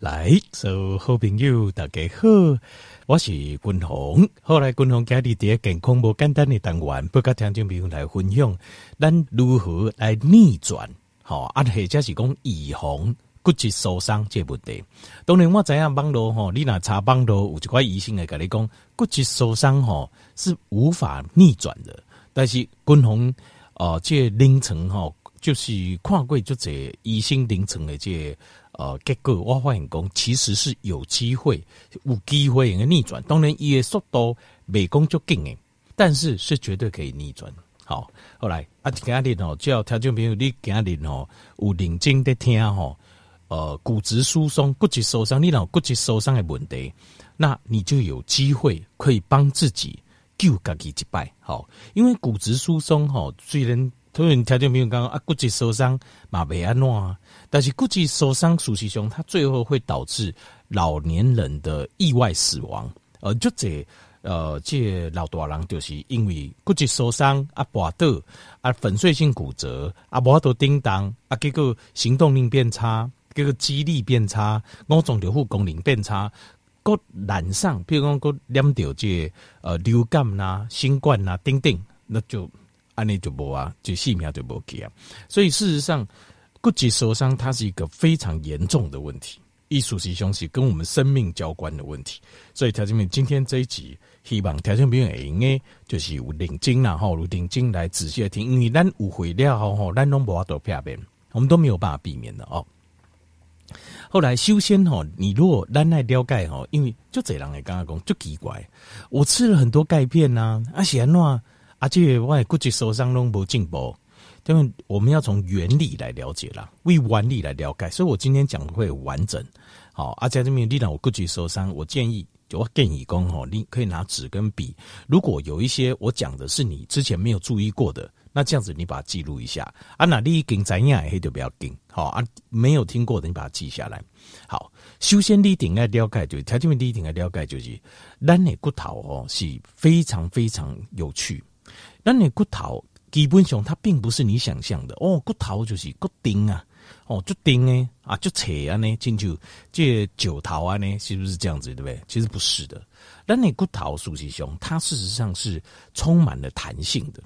来，所有好朋友大家好，我是君鸿。后来君鸿家里啲健康无简单的单元，不甲听众朋友来分享，咱如何来逆转？好，啊，或者是讲预防骨质疏松这问题。当然我知影网络吼，你若查网络有一寡医生会甲你讲，骨质疏松吼是无法逆转的。但是君鸿哦，这临床吼就是看过就这医生临床的这。呃，结果我发现讲，其实是有机会，有机会能够逆转。当然，伊的速度未讲就紧诶，但是是绝对可以逆转。好，后来啊，今日吼，只要听众朋友，你今日吼有认真的听吼，呃，骨质疏松、骨质疏松，你若骨质疏松的问题，那你就有机会可以帮自己救家己一摆。好，因为骨质疏松吼，虽然突然听众朋友讲啊，骨质疏松嘛未安怎啊。但是骨质受伤，熟悉胸，它最后会导致老年人的意外死亡。呃，就这呃，这老大人就是因为骨质受伤啊，跌倒啊，粉碎性骨折啊，无法度叮当啊，结果行动力变差，结果肌力变差，五脏六腑功能变差，个染上，譬如讲个染到这呃流感呐、啊、新冠呐、啊，等等，那就安尼就无啊，就性命就无去啊。所以事实上。骨质受伤，它是一个非常严重的问题，艺术是东西跟我们生命交关的问题。所以，条件兵今天这一集，希望条件兵应该就是有认真然后有认真来仔细的听，因为咱误会了后，咱拢无法度避免，我们都没有办法避免的哦。后来，修仙哈，你如果咱来了解哈，因为就这人来刚刚讲就奇怪，我吃了很多钙片呐、啊，而且而且我骨质受伤拢无进步。因为我们要从原理来了解啦，为原理来了解，所以我今天讲的会完整。好，而且这边你让我骨质受伤，我建议就我建议讲吼，你可以拿纸跟笔，如果有一些我讲的是你之前没有注意过的，那这样子你把它记录一下。啊，那你已经怎样黑就不要紧。好啊，没有听过的你把它记下来。好，首先你顶来了解就是，条件面你顶来了解就是，咱的骨头哦是非常非常有趣，咱的骨头。基本上它并不是你想象的哦，骨头就是骨钉啊，哦，就钉呢啊，就扯啊呢，进去这九头啊呢，是不是这样子，对不对？其实不是的，那你骨头属性上，它事实上是充满了弹性的，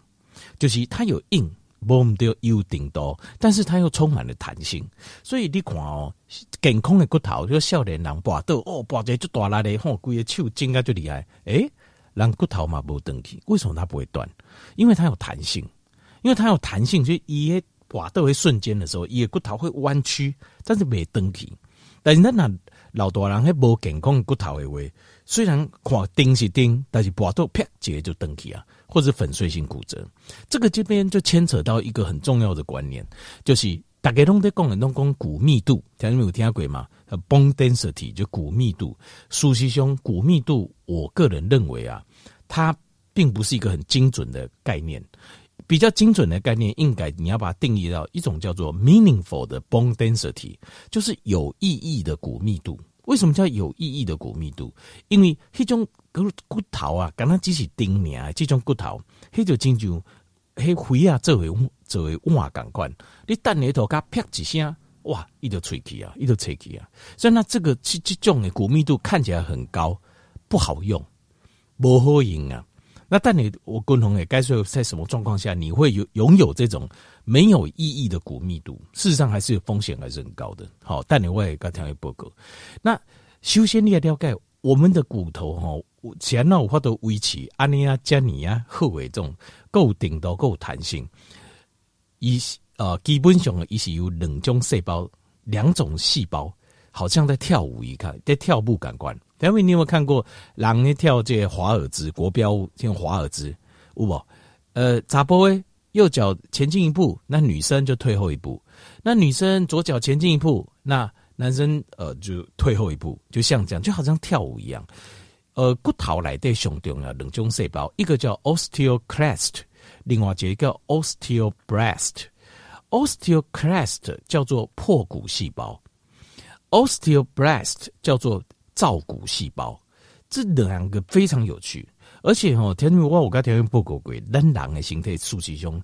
就是它有硬，不的有顶多，但是它又充满了弹性，所以你看哦，健康的骨头，就少年人拔到哦，拔这就大了嘞，吼，规个手筋啊就厉害，诶。人骨头嘛不断去，为什么它不会断？因为它有弹性，因为它有弹性，所以一滑到一瞬间的时候，一骨头会弯曲，但是没断去。但是那那老大人还无健康骨头的话，虽然看钉是钉，但是滑到啪直接就断去啊，或者粉碎性骨折。这个这边就牵扯到一个很重要的观念，就是大家拢在讲的拢讲骨密度，听你们有听过吗？bone density 就骨密度，熟悉胸骨密度，我个人认为啊，它并不是一个很精准的概念。比较精准的概念，应该你要把它定义到一种叫做 meaningful 的 bone density，就是有意义的骨密度。为什么叫有意义的骨密度？因为那种骨骨头啊，刚刚只是钉名啊，这种骨头，那就亲像那灰啊，作为作为瓦钢管，你等你头甲啪几声。哇，一头吹气啊，一头吹气啊！所以那这个这这种的骨密度看起来很高，不好用，不好用啊。那但你我共同也该说，在什么状况下你会有拥有这种没有意义的骨密度？事实上还是有风险，还是很高的。好，但你我也该听一报告。那首先你要了解我们的骨头哈，前脑或者维持安尼亚、加尼亚后尾这种够顶到够弹性，一。呃，基本上呢，伊是有两种细胞，两种细胞，好像在跳舞一样，在跳步感官。因为你有没有看过人在跳这华尔兹国标舞，像华尔兹，有无？呃，查波诶，右脚前进一步，那女生就退后一步；那女生左脚前进一步，那男生呃就退后一步，就像这样，就好像跳舞一样。呃，骨头内底上重要两种细胞，一个叫 osteoclast，另外一个叫 osteoblast。Osteoclast 叫做破骨细胞，Osteoblast 叫做造骨细胞，这两个非常有趣。而且哦，天我我刚条件报告过，人的形态数据中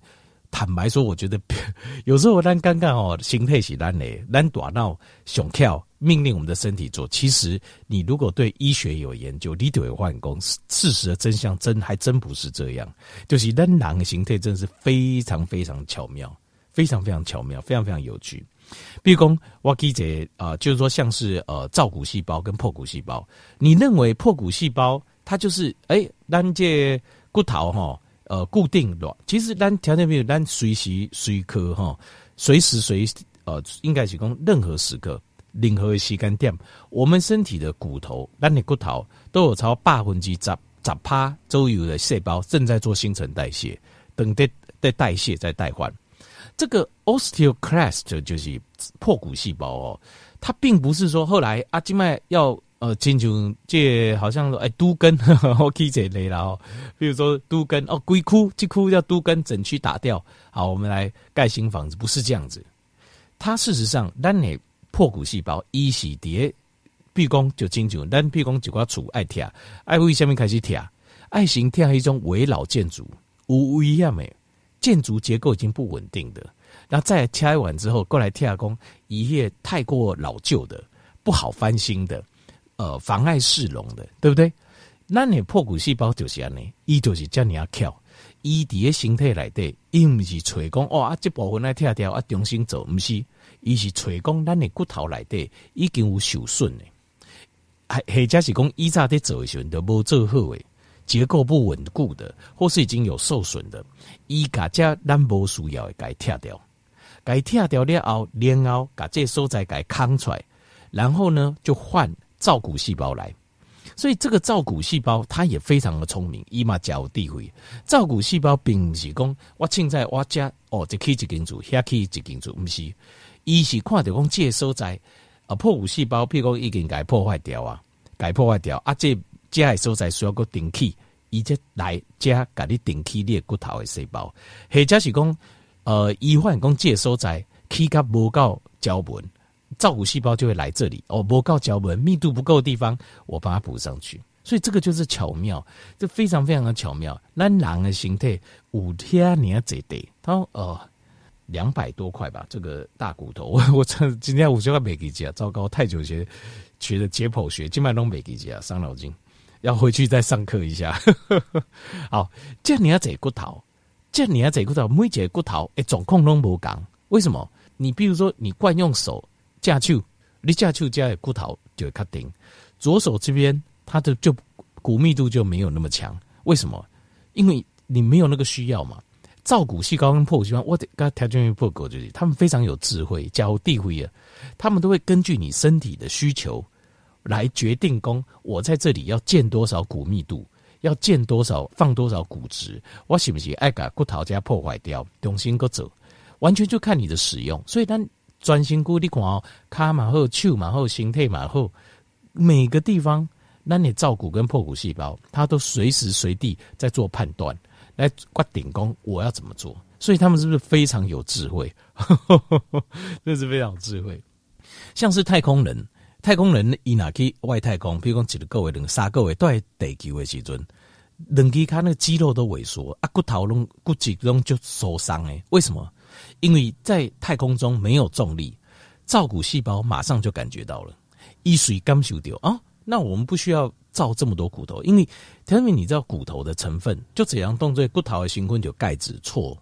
坦白说，我觉得 有时候咱刚刚哦，心态是咱的，咱大脑想跳命令我们的身体做。其实你如果对医学有研究，你就会换工。事实的真相真还真不是这样，就是咱人的形态真的是非常非常巧妙，非常非常巧妙，非常非常有趣。比如说我记得啊，就是说像是呃造骨细胞跟破骨细胞，你认为破骨细胞它就是哎，咱这骨头哈。呃，固定的，其实咱条件没有，咱随时随刻哈，随时随呃，应该是讲任何时刻，任何时间点，我们身体的骨头，咱的骨头都有超百分之十十趴周围的细胞正在做新陈代谢，等待在代谢在代换。这个 osteoclast 就是破骨细胞哦，它并不是说后来阿基麦要。呃，亲像这好像说，哎，都根 我记这类了哦。比如说都根哦，规窟这窟要都根整区打掉，好，我们来盖新房子，不是这样子。它事实上，咱的破骨细胞一洗叠，比如讲就亲像咱比如讲一块厝爱贴，爱为什么开始贴？爱形贴一种危老建筑，无危险的，建筑结构已经不稳定的，然后再贴完之后过来贴工，一页太过老旧的，不好翻新的。呃，妨碍市容的，对不对？那你破骨细胞就是安尼，伊就是叫你要跳，伊伫个形态来的，伊毋是吹讲哦啊，这部分来拆掉啊，重新做，毋是，伊是吹讲咱的骨头来的已经有受损的，还或者是讲伊早在做的时候都无做好诶，结构不稳固的，或是已经有受损的，伊甲这咱无需要的该拆掉，该拆掉了后，然后甲这所在该扛出来，然后呢就换。造骨细胞来，所以这个造骨细胞它也非常的聪明，伊嘛较有智慧。造骨细胞并不是讲我凊彩我家哦，这去一根柱，遐去一根柱，不是，伊是看到讲这个所在啊破骨细胞，譬如讲已经该破坏掉啊，该破坏掉啊，这这个所在需要个顶起，伊则来加给你顶起你的骨头的细胞，或者是讲呃，医患讲这个所在起甲无够胶纹。造骨细胞就会来这里哦，不够胶纹密度不够的地方，我把它补上去。所以这个就是巧妙，这非常非常的巧妙。那人的形态五天你要这得，他说哦两百多块吧，这个大骨头，我我这今天五十块没给钱，糟糕，太久学学的解剖学，今晚都没给钱，伤脑筋，要回去再上课一下。好，这你要这骨头，这你要这骨头，每一个骨头诶，总控都不讲，为什么？你比如说你惯用手。架手，你架手架的骨头就会卡顶。左手这边，它的就骨密度就没有那么强。为什么？因为你没有那个需要嘛。造骨细胞跟破骨细胞，我得跟条件破骨就是，他们非常有智慧，较有智慧啊。他们都会根据你身体的需求来决定，说我在这里要建多少骨密度，要建多少放多少骨质，我是不是爱把骨头加破坏掉，重新搁走，完全就看你的使用。所以当专心顾你看哦，卡嘛好，手嘛好，形态嘛好，每个地方，那你造骨跟破骨细胞，它都随时随地在做判断，来决定讲我要怎么做。所以他们是不是非常有智慧？这是非常有智慧。像是太空人，太空人伊若去外太空，比如讲一个月、两三个月都在地球的时阵，两只脚那个肌肉都萎缩，啊骨头拢骨质拢就受伤诶，为什么？因为在太空中没有重力，造骨细胞马上就感觉到了，一水刚修掉啊，那我们不需要造这么多骨头，因为因为你知道骨头的成分，就怎样动作，骨头的成分就钙质，错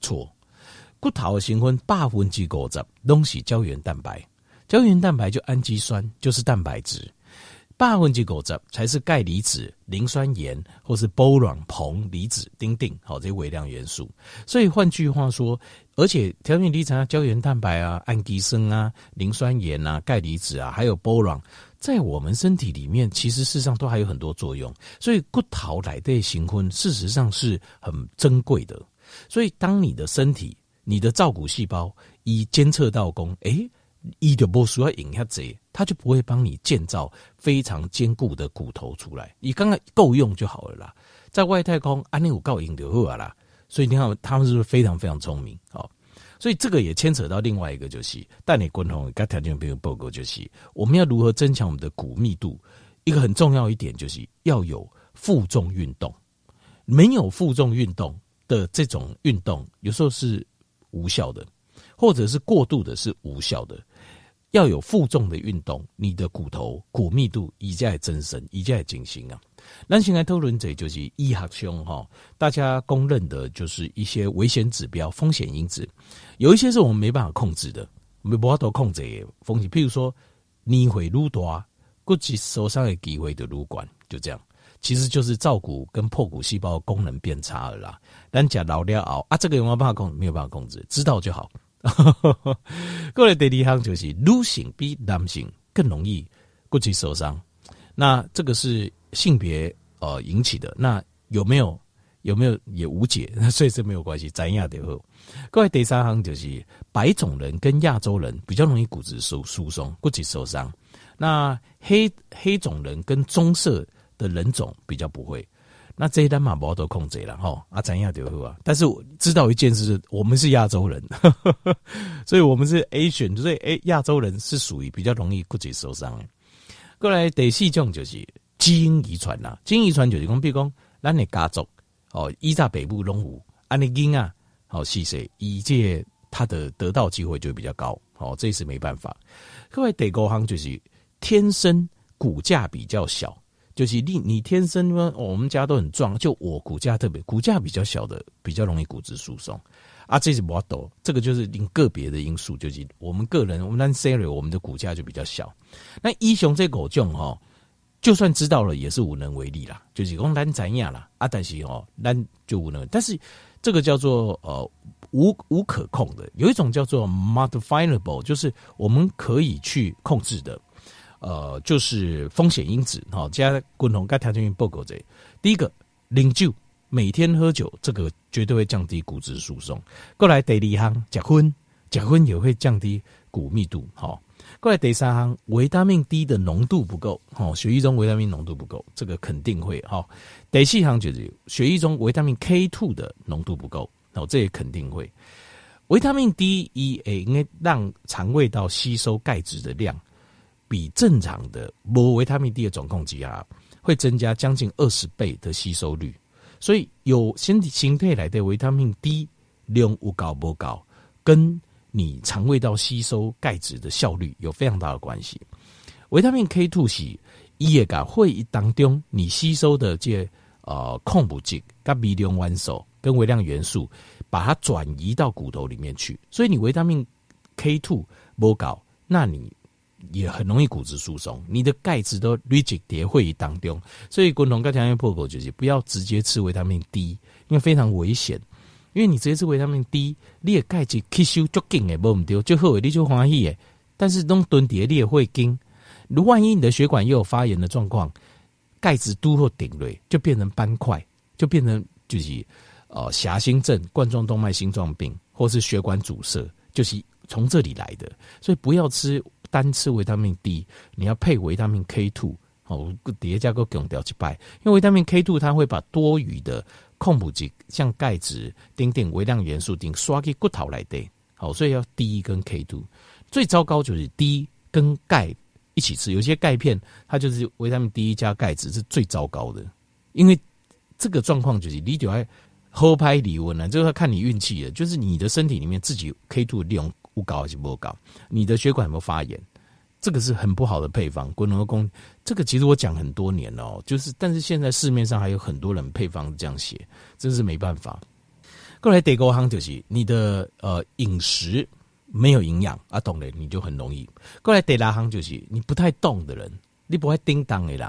错，骨头的成分百分之五十东西胶原蛋白，胶原蛋白就氨基酸就是蛋白质。百分之五十才是钙离子、磷酸盐或是 boron 硼离子、丁丁，好这些微量元素。所以换句话说，而且条件离子啊、胶原蛋白啊、氨基酸啊、磷酸盐啊、钙离子啊，还有 boron，在我们身体里面，其实事实上都还有很多作用。所以骨头来的形婚，事实上是很珍贵的。所以当你的身体、你的造骨细胞已监测到功，诶。一的不需要引下贼，他就不会帮你建造非常坚固的骨头出来。你刚刚够用就好了啦，在外太空安利五告引就好啦。所以你看他们是不是非常非常聪明？好，所以这个也牵扯到另外一个，就是但你共同该条件没有报告，就是我们要如何增强我们的骨密度。一个很重要一点就是要有负重运动，没有负重运动的这种运动，有时候是无效的，或者是过度的是无效的。要有负重的运动，你的骨头骨密度一再增生，一再进行啊。那现在讨论者就是医学上哈，大家公认的就是一些危险指标、风险因子，有一些是我们没办法控制的，没办法控制的风险。譬如说，你会愈大，骨质受伤的机会就愈高，就这样。其实就是造骨跟破骨细胞功能变差了啦。但讲老了熬啊，这个有没有办法控？没有办法控制，知道就好。过来第二项就是女性比男性更容易骨质受伤，那这个是性别呃引起的。那有没有有没有也无解那，所以这没有关系。怎样的后，各位第三行就是白种人跟亚洲人比较容易骨质疏疏松、骨质受伤。那黑黑种人跟棕色的人种比较不会，那这一单嘛，不都控制了哈啊，怎样就好啊。但是我知道一件事，我们是亚洲人，所以我们是 Asian，所以诶，亚洲人是属于比较容易骨质受伤的。过来第四种就是基因遗传啦，基因遗传就是讲，比如讲咱的家族哦，依在北部龙湖，安尼因啊，好细细，以这他的得到机会就比较高，哦，这是没办法。各位第五项就是天生骨架比较小。就是你，你天生呢、我们家都很壮，就我骨架特别，骨架比较小的，比较容易骨质疏松啊。这是 model，这个就是你个别的因素，就是我们个人，我们单 Siri，我们的骨架就比较小。那医雄这狗种哈，就算知道了，也是无能为力啦。就是讲咱怎样啦啊，但是哦，咱就无能。但是这个叫做呃无无可控的，有一种叫做 modifiable，就是我们可以去控制的。呃，就是风险因子哈，加共同该条件性报告这第一个，饮酒，每天喝酒，这个绝对会降低骨质疏松。过来第二项，结婚，结婚也会降低骨密度。好，过来第三行，维他命 D 的浓度不够，哈，血液中维他命浓度不够，这个肯定会哈。第四行就是血液中维他命 K two 的浓度不够，哦，这也肯定会。维他命 D 一 A 应该让肠胃道吸收钙质的量。比正常的无维他命 D 的总共剂啊，会增加将近二十倍的吸收率，所以有身体形态来的维他命 D 量有高不高，跟你肠胃道吸收钙质的效率有非常大的关系。维他命 K two 是也噶会议当中你吸收的这呃矿物质跟微量元素跟微量元素，把它转移到骨头里面去，所以你维他命 K two 不搞，那你。也很容易骨质疏松，你的钙质都累积叠会议当中，所以共同该条件破口就是不要直接吃维他命 D，因为非常危险。因为你直接吃维他命 D，你的钙质吸收足紧诶，无唔对，就好你就欢喜诶。但是东蹲底你也会惊，如万一你的血管又有发炎的状况，钙质都会顶雷，就变成斑块，就变成就是呃狭心症、冠状动脉心脏病，或是血管阻塞，就是从这里来的。所以不要吃。单吃维他命 D，你要配维他命 K two 哦，叠加个强调一拜，因为维他命 K two 它会把多余的矿物质，像钙质、丁丁微量元素丁刷给骨头来的，好，所以要 D 跟 K two。最糟糕就是 D 跟钙一起吃，有些钙片它就是维他命 D 加钙质是最糟糕的，因为这个状况就是你就要喝拍体温了，就是看你运气了，就是你的身体里面自己 K two 利用。不高还是不高？你的血管有没有发炎？这个是很不好的配方。滚龙宫，这个其实我讲很多年了，就是但是现在市面上还有很多人配方这样写，真是没办法。过来第五项就是你的呃饮食没有营养啊，懂了你就很容易。过来第六项就是你不太动的人，你不会叮当的人，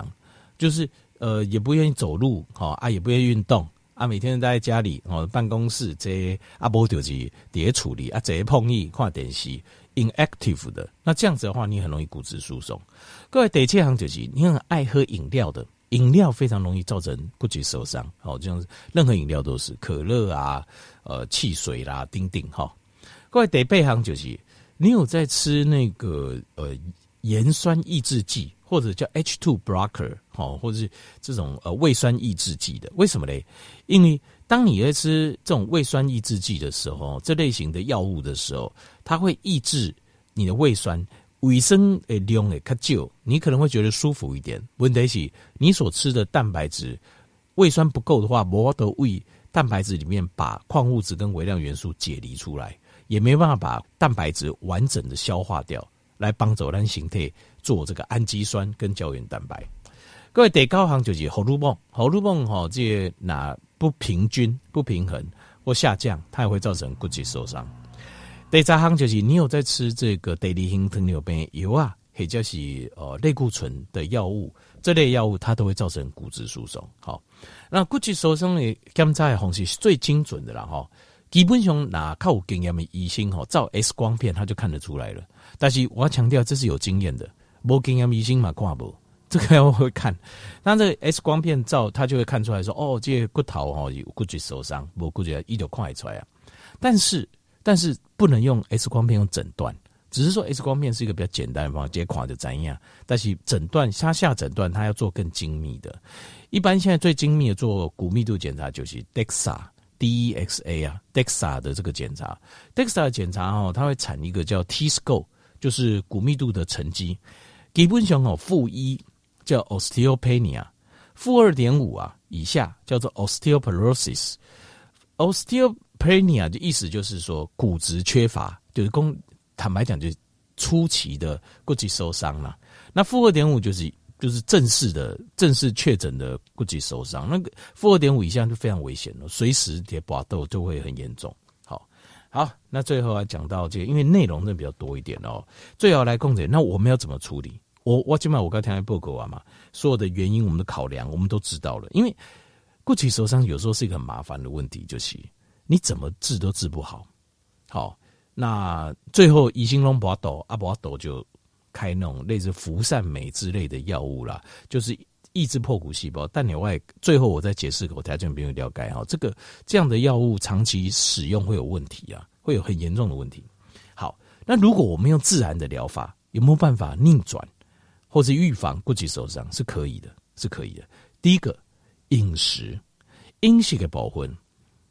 就是呃也不愿意走路，好啊也不愿意运动。啊，每天待在家里哦，办公室这啊，无就是叠处理啊，这碰意看电视，inactive 的，那这样子的话，你很容易骨质疏松。各位第七行就是你很爱喝饮料的，饮料非常容易造成骨质受伤。好，这样子任何饮料都是可乐啊，呃，汽水啦，丁丁哈。各位第八行就是你有在吃那个呃盐酸抑制剂。或者叫 H2 blocker，好，或者是这种呃胃酸抑制剂的，为什么嘞？因为当你在吃这种胃酸抑制剂的时候，这类型的药物的时候，它会抑制你的胃酸，胃酸诶量诶较旧，你可能会觉得舒服一点。问题是，你所吃的蛋白质胃酸不够的话，无法度胃蛋白质里面把矿物质跟微量元素解离出来，也没办法把蛋白质完整的消化掉，来帮助咱形态做这个氨基酸跟胶原蛋白。各位第九项就是荷尔蒙，荷尔蒙哈，这那不平均、不平衡或下降，它也会造成骨质受伤。第十项就是你有在吃这个第二型糖尿病药啊，或者是呃类固醇的药物，这类药物它都会造成骨质疏松。好，那骨质疏松的检查的方式是最精准的了哈。基本上那靠有经验的医生哈，照 X 光片他就看得出来了。但是我要强调，这是有经验的，无经验医生嘛看不。这个要会看，那这个 X 光片照，他就会看出来说，哦，这个骨头哦有骨质受伤，我估计一就看出来啊。但是，但是不能用 X 光片用诊断，只是说 X 光片是一个比较简单的方法，直接看就怎样。但是诊断，下下诊断，他要做更精密的。一般现在最精密的做骨密度检查就是 DEXA，D-E-X-A 啊，DEXA 的这个检查，DEXA 的检查哦，它会产一个叫 T-score，就是骨密度的成绩，基本上哦负一。叫 osteopenia，负二点五啊以下叫做 osteoporosis。osteopenia 的意思就是说骨质缺乏，就是公坦白讲就是初期的骨质受伤了。那负二点五就是就是正式的正式确诊的骨质受伤。那个负二点五以下就非常危险了，随时跌搏斗就会很严重。好，好，那最后要讲到这个，因为内容呢比较多一点哦，最好来控制。那我们要怎么处理？我我起码我刚才报告完嘛，所有的原因我们的考量我们都知道了。因为骨质受伤有时候是一个很麻烦的问题，就是你怎么治都治不好。好，那最后乙型龙博斗阿博斗就开那种类似福善美之类的药物啦，就是抑制破骨细胞。但另外最后我再解释给我台中朋友了解哈，这个这样的药物长期使用会有问题啊，会有很严重的问题。好，那如果我们用自然的疗法，有没有办法逆转？或是预防骨质受伤是可以的，是可以的。第一个饮食，饮食的部分，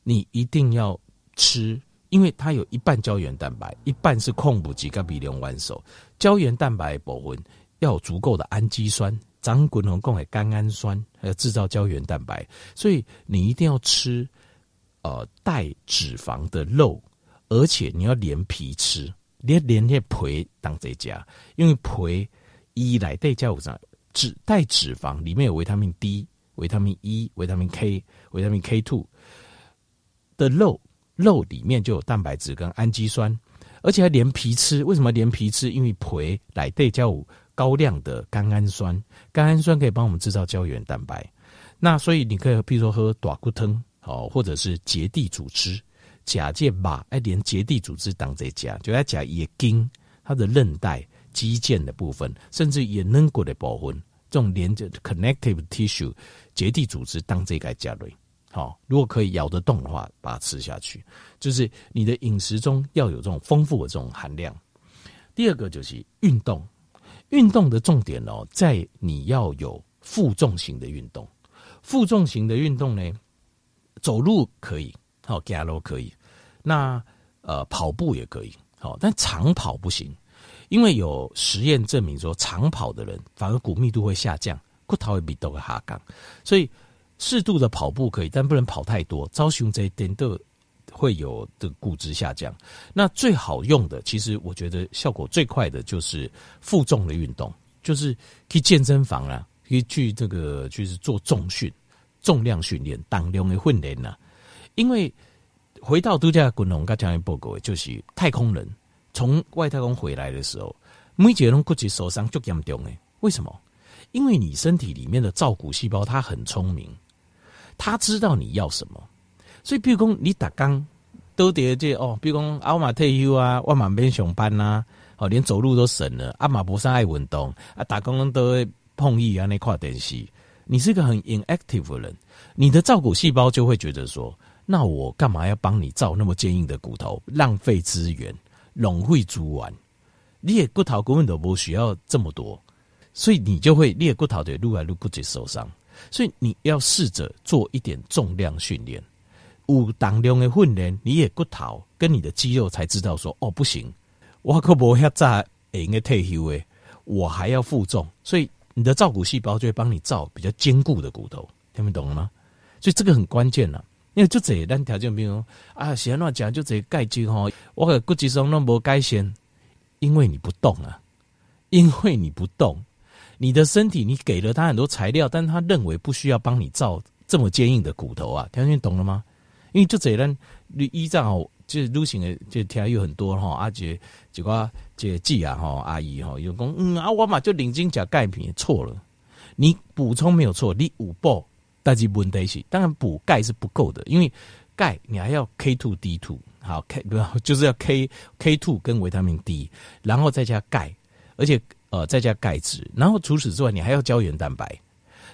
你一定要吃，因为它有一半胶原蛋白，一半是矿物质跟微量元素。胶原蛋白的部分要有足够的氨基酸，长滚龙共的甘氨酸，还要制造胶原蛋白，所以你一定要吃呃带脂肪的肉，而且你要连皮吃，连连那皮当这家，因为皮。一来带加五上脂带脂肪，里面有维他命 D、维他命 E、维他命 K、维他命 K two 的肉，肉里面就有蛋白质跟氨基酸，而且还连皮吃。为什么连皮吃？因为皮来带加五高量的甘氨酸，甘氨酸可以帮我们制造胶原蛋白。那所以你可以，比如说喝大骨汤，哦，或者是结缔组织，假借把哎连结缔组织当这家，就要假也筋，它的韧带。肌腱的部分，甚至也能过的部分，这种连着 connective tissue 结缔组织当这个加类，好，如果可以咬得动的话，把它吃下去。就是你的饮食中要有这种丰富的这种含量。第二个就是运动，运动的重点哦，在你要有负重型的运动。负重型的运动呢，走路可以，好，走路可以，那呃跑步也可以，好，但长跑不行。因为有实验证明说，长跑的人反而骨密度会下降，骨头会比都会下降，所以适度的跑步可以，但不能跑太多。招胸这一点都会有的骨质下降。那最好用的，其实我觉得效果最快的就是负重的运动，就是去健身房啊，可以去这个就是做重训、重量训练、当量的训练呐。因为回到度假滚龙刚才报告，就是太空人。从外太空回来的时候，每一个人骨质受伤就严重诶。为什么？因为你身体里面的造骨细胞它很聪明，它知道你要什么。所以，比如讲你打刚都得这哦，比如讲阿玛退休啊，万马边上班呐，哦，连走路都省了。阿玛不上爱运动啊，打工都会碰一啊那块东西。你是一个很 inactive 的人，你的造骨细胞就会觉得说，那我干嘛要帮你造那么坚硬的骨头，浪费资源。龙会煮完，你的骨头根本都不需要这么多，所以你就会你的骨头就愈来愈骨质受伤。所以你要试着做一点重量训练，有当量的训练，你的骨头跟你的肌肉才知道说哦不行，我可不要再应该退休诶，我还要负重，所以你的造骨细胞就会帮你造比较坚固的骨头，听不懂了吗？所以这个很关键了。因为就这咱条件比如啊，喜欢乱讲就这钙质吼，我个骨质松那么改善，因为你不动啊，因为你不动，你的身体你给了他很多材料，但他认为不需要帮你造这么坚硬的骨头啊，条件懂了吗？因为就这咱你依照就是路行的就条有很多哈，阿姐几个姐姐啊哈，阿姨哈有讲嗯啊，我嘛就领金甲钙片错了，你补充没有错，你五补。但是问题是，当然补钙是不够的，因为钙你还要 K two D two，好 K 不 要就是要 K K two 跟维他命 D，然后再加钙，而且呃再加钙质，然后除此之外你还要胶原蛋白，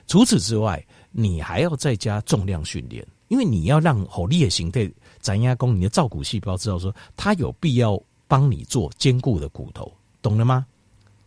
除此之外你还要再加重量训练，因为你要让好力的形态斩压弓，你的造骨细胞知道说它有必要帮你做坚固的骨头，懂了吗？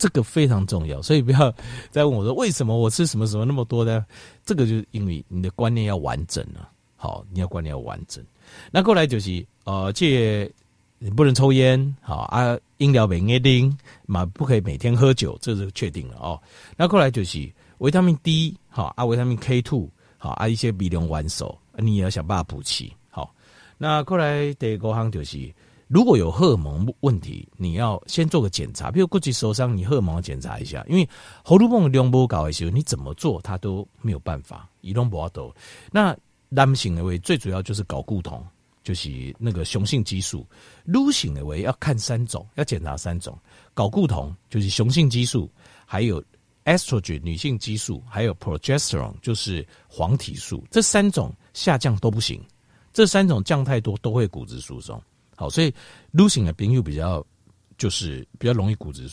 这个非常重要，所以不要再问我说为什么我吃什么什么那么多呢？这个就是因为你的观念要完整了。好，你要观念要完整。那过来就是呃，戒你不能抽烟，好啊，饮料别爱喝嘛，不可以每天喝酒，这是确定了哦。那过来就是维他命 D，好啊，维他命 K two，好啊，一些微量元素，你也要想办法补齐。好，那过来第二个项就是。如果有荷尔蒙问题，你要先做个检查，比如骨质疏松，你荷尔蒙要检查一下，因为荷尔蒙量不高的时候，你怎么做它都没有办法，移动不好走。那男性的为最主要就是睾固酮，就是那个雄性激素；女性的为要看三种，要检查三种，睾固酮就是雄性激素，还有 estrogen 女性激素，还有 progesterone 就是黄体素，这三种下降都不行，这三种降太多都会骨质疏松。好，所以 losing 的病又比较就是比较容易骨质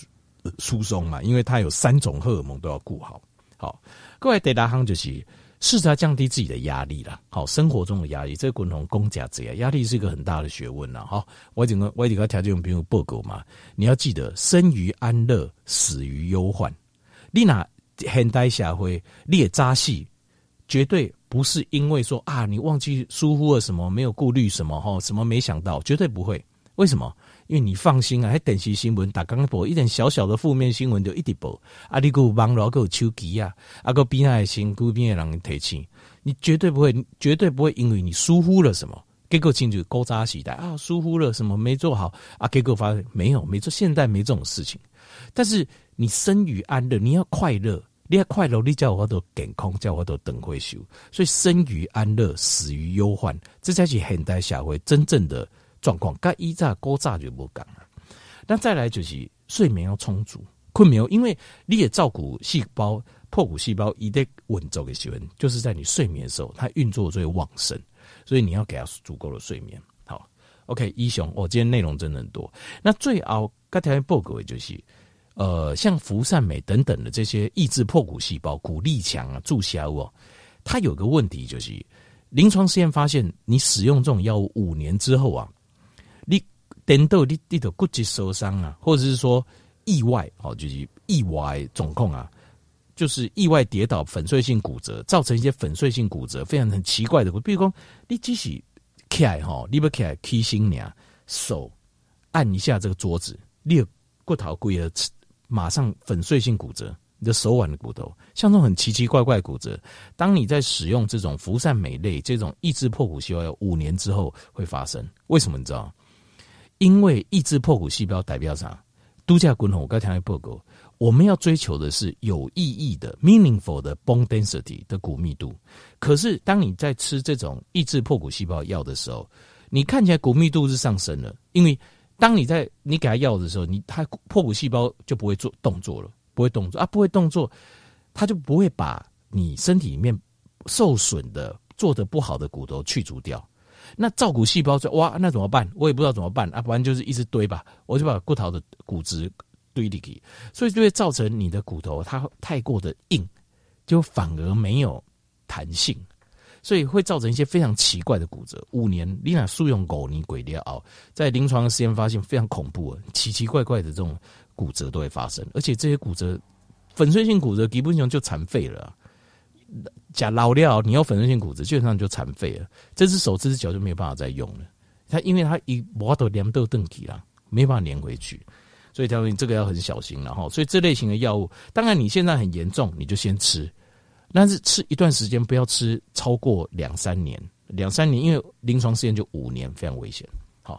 疏松嘛，因为它有三种荷尔蒙都要顾好。好，各位第二项就是试着降低自己的压力啦。好，生活中的压力，这个共同公家职业压力是一个很大的学问了。好，我整个我整个条件比如报告嘛，你要记得生于安乐，死于忧患。你那现代社会劣渣戏绝对。不是因为说啊，你忘记疏忽了什么，没有顾虑什么哈，什么没想到，绝对不会。为什么？因为你放心啊，还等些新闻打刚播一点小小的负面新闻就一直播，啊，你个网络个手机啊，啊个边爱心，孤边的人提起，你绝对不会，绝对不会因为你疏忽了什么，结果进去勾扎起来啊，疏忽了什么没做好啊，结果发现没有没做，现在没这种事情。但是你生于安乐，你要快乐。你要快乐，你叫我都健康，叫我都等会修。所以生于安乐，死于忧患，这才是现代社会真正的状况。该一炸锅炸就不讲了。那再来就是睡眠要充足，困眠，因为你也照顾细胞、破骨细胞一定稳走的时候，就是在你睡眠的时候，它运作最旺盛，所以你要给它足够的睡眠。好，OK，一雄，我、今天内容真的很多。那最后该条报告的就是。呃，像福善美等等的这些抑制破骨细胞、骨力强啊、助消哦，它有个问题就是，临床实验发现，你使用这种药物五年之后啊，你等到你你的骨质受伤啊，或者是说意外哦，就是意外总控啊，就是意外跌倒、粉碎性骨折，造成一些粉碎性骨折，非常很奇怪的，比如说你即使起来哈，你不起来起身呢，手按一下这个桌子，你骨头贵了。马上粉碎性骨折，你的手腕的骨头，像这种很奇奇怪怪的骨折，当你在使用这种氟善美类这种抑制破骨细胞，五年之后会发生。为什么你知道？因为抑制破骨细胞代表啥？度假滚筒，我刚才讲的报告，我们要追求的是有意义的 （meaningful） 的 bone density 的骨密度。可是当你在吃这种抑制破骨细胞药的时候，你看起来骨密度是上升了，因为。当你在你给他药的时候，你他破骨细胞就不会做动作了，不会动作啊，不会动作，他就不会把你身体里面受损的、做得不好的骨头去除掉。那造骨细胞说哇，那怎么办？我也不知道怎么办啊，不然就是一直堆吧，我就把骨头的骨质堆进去，所以就会造成你的骨头它太过的硬，就反而没有弹性。所以会造成一些非常奇怪的骨折。五年，你那术用狗你鬼裂熬，在临床实验发现非常恐怖，奇奇怪怪的这种骨折都会发生，而且这些骨折，粉碎性骨折基本上就残废了。假老料，你要粉碎性骨折，基本上就残废了，这只手、这只脚就没有办法再用了。它因为它一磨都连都登起了，没办法连回去，所以他说你这个要很小心了哈。所以这类型的药物，当然你现在很严重，你就先吃。但是吃一段时间，不要吃超过两三年，两三年，因为临床试验就五年，非常危险。